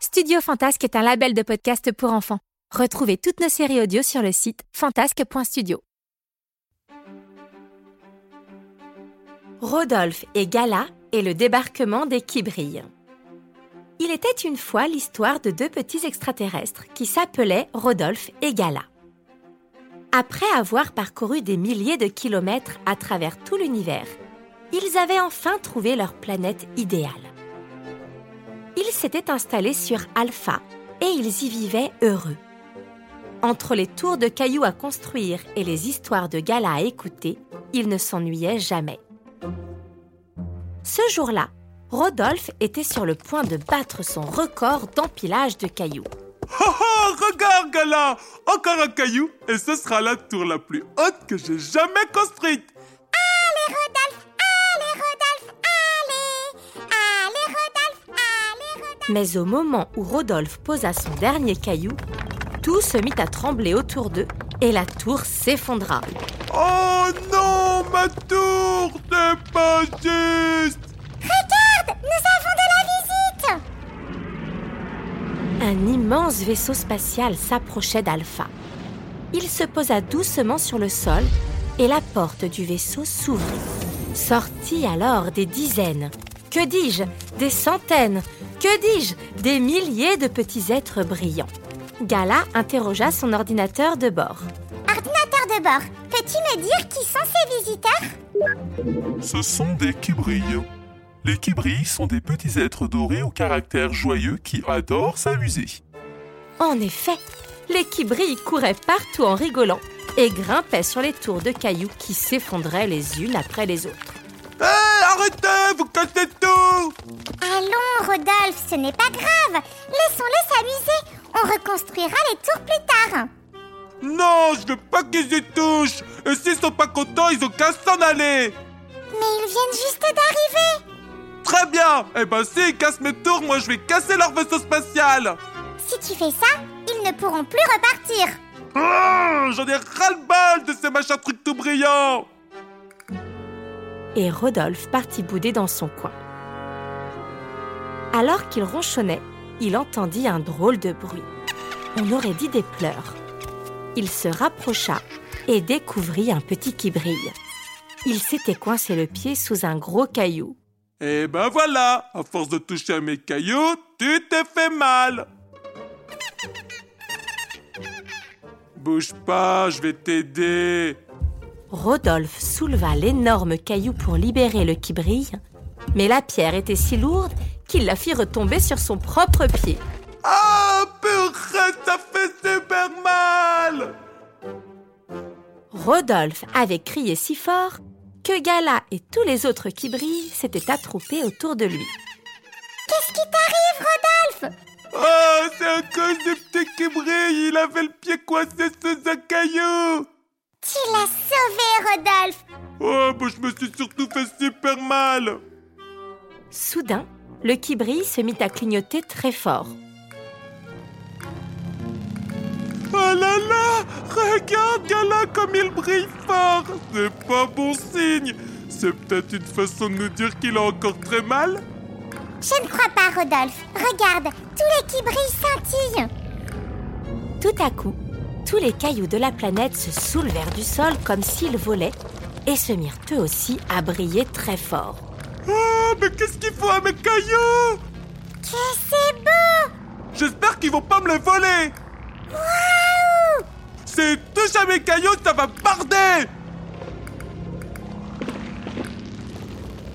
Studio Fantasque est un label de podcast pour enfants. Retrouvez toutes nos séries audio sur le site fantasque.studio. Rodolphe et Gala et le débarquement des Kibrilles. Il était une fois l'histoire de deux petits extraterrestres qui s'appelaient Rodolphe et Gala. Après avoir parcouru des milliers de kilomètres à travers tout l'univers, ils avaient enfin trouvé leur planète idéale. Ils s'étaient installés sur Alpha et ils y vivaient heureux. Entre les tours de cailloux à construire et les histoires de galas à écouter, ils ne s'ennuyaient jamais. Ce jour-là, Rodolphe était sur le point de battre son record d'empilage de cailloux. Oh, oh, regarde, Gala Encore un caillou, et ce sera la tour la plus haute que j'ai jamais construite Allez, Rodolphe Mais au moment où Rodolphe posa son dernier caillou, tout se mit à trembler autour d'eux et la tour s'effondra. Oh non, ma tour C'est pas juste Regarde Nous avons de la visite Un immense vaisseau spatial s'approchait d'Alpha. Il se posa doucement sur le sol et la porte du vaisseau s'ouvrit. Sortit alors des dizaines, que dis-je, des centaines, que dis-je, des milliers de petits êtres brillants. Gala interrogea son ordinateur de bord. Ordinateur de bord, peux-tu me dire qui sont ces visiteurs? Ce sont des kibrilles. Les kibrilles sont des petits êtres dorés au caractère joyeux qui adorent s'amuser. En effet, les kibrilles couraient partout en rigolant et grimpaient sur les tours de cailloux qui s'effondraient les unes après les autres. Hé, arrêtez, vous cassez tout. Allons, Rodolphe, ce n'est pas grave. Laissons-les s'amuser. On reconstruira les tours plus tard. Non, je veux pas qu'ils y touchent. Et s'ils sont pas contents, ils ont qu'à s'en aller. Mais ils viennent juste d'arriver. Très bien. Eh ben s'ils cassent mes tours, moi je vais casser leur vaisseau spatial. Si tu fais ça, ils ne pourront plus repartir. Ah, J'en ai ras-le-bol de ces machins trucs tout brillants et Rodolphe partit bouder dans son coin. Alors qu'il ronchonnait, il entendit un drôle de bruit. On aurait dit des pleurs. Il se rapprocha et découvrit un petit qui brille. Il s'était coincé le pied sous un gros caillou. Et ben voilà, à force de toucher à mes cailloux, tu t'es fait mal Bouge pas, je vais t'aider Rodolphe souleva l'énorme caillou pour libérer le qui brille, mais la pierre était si lourde qu'il la fit retomber sur son propre pied. Ah, purée, ça fait super mal Rodolphe avait crié si fort que Gala et tous les autres qui brillent s'étaient attroupés autour de lui. Qu'est-ce qui t'arrive, Rodolphe? Oh, c'est à cause du petit qui brille, il avait le pied coincé sous un caillou Tu l'as Je me suis surtout fait super mal. Soudain, le qui brille se mit à clignoter très fort. Oh là là Regarde, Gala, comme il brille fort. C'est pas bon signe. C'est peut-être une façon de nous dire qu'il a encore très mal. Je ne crois pas, Rodolphe. Regarde, tous les qui brillent scintillent. Tout à coup, tous les cailloux de la planète se soulevèrent du sol comme s'ils volaient et se mirent eux aussi à briller très fort. Oh, mais qu'est-ce qu'il faut à mes cailloux? Que c'est beau! J'espère qu'ils vont pas me les voler! Waouh! Si touche à mes cailloux, ça va barder!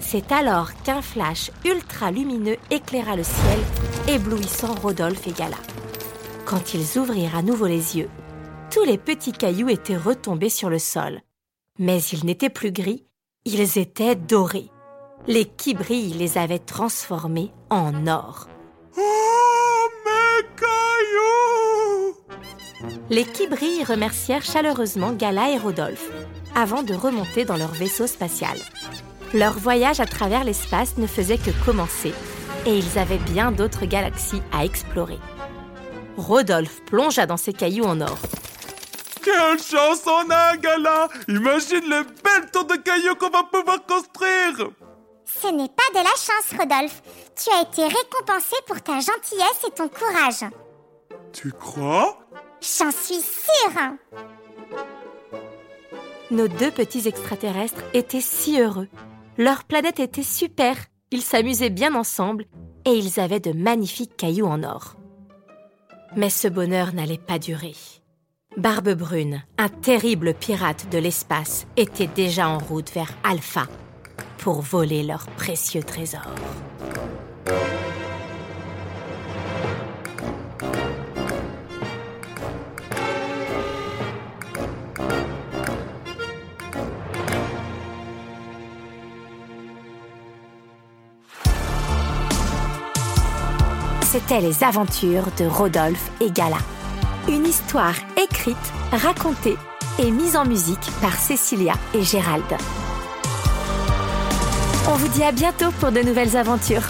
C'est alors qu'un flash ultra lumineux éclaira le ciel, éblouissant Rodolphe et Gala. Quand ils ouvrirent à nouveau les yeux, tous les petits cailloux étaient retombés sur le sol, Mais ils n'étaient plus gris, ils étaient dorés. Les qui brillent les avaient transformés en or. Oh, mes cailloux Les qui brillent remercièrent chaleureusement Gala et Rodolphe avant de remonter dans leur vaisseau spatial. Leur voyage à travers l'espace ne faisait que commencer et ils avaient bien d'autres galaxies à explorer. Rodolphe plongea dans ses cailloux en or. Quelle chance on a, Gala Imagine les belles tours de cailloux qu'on va pouvoir construire Ce n'est pas de la chance, Rodolphe. Tu as été récompensé pour ta gentillesse et ton courage. Tu crois? J'en suis sûre. Nos deux petits extraterrestres étaient si heureux. Leur planète était super, ils s'amusaient bien ensemble et ils avaient de magnifiques cailloux en or. Mais ce bonheur n'allait pas durer. Barbe Brune, un terrible pirate de l'espace, était déjà en route vers Alpha pour voler leurs précieux trésors. C'était les aventures de Rodolphe et Gala. Une histoire écrite, racontée et mise en musique par Cécilia et Gérald. On vous dit à bientôt pour de nouvelles aventures.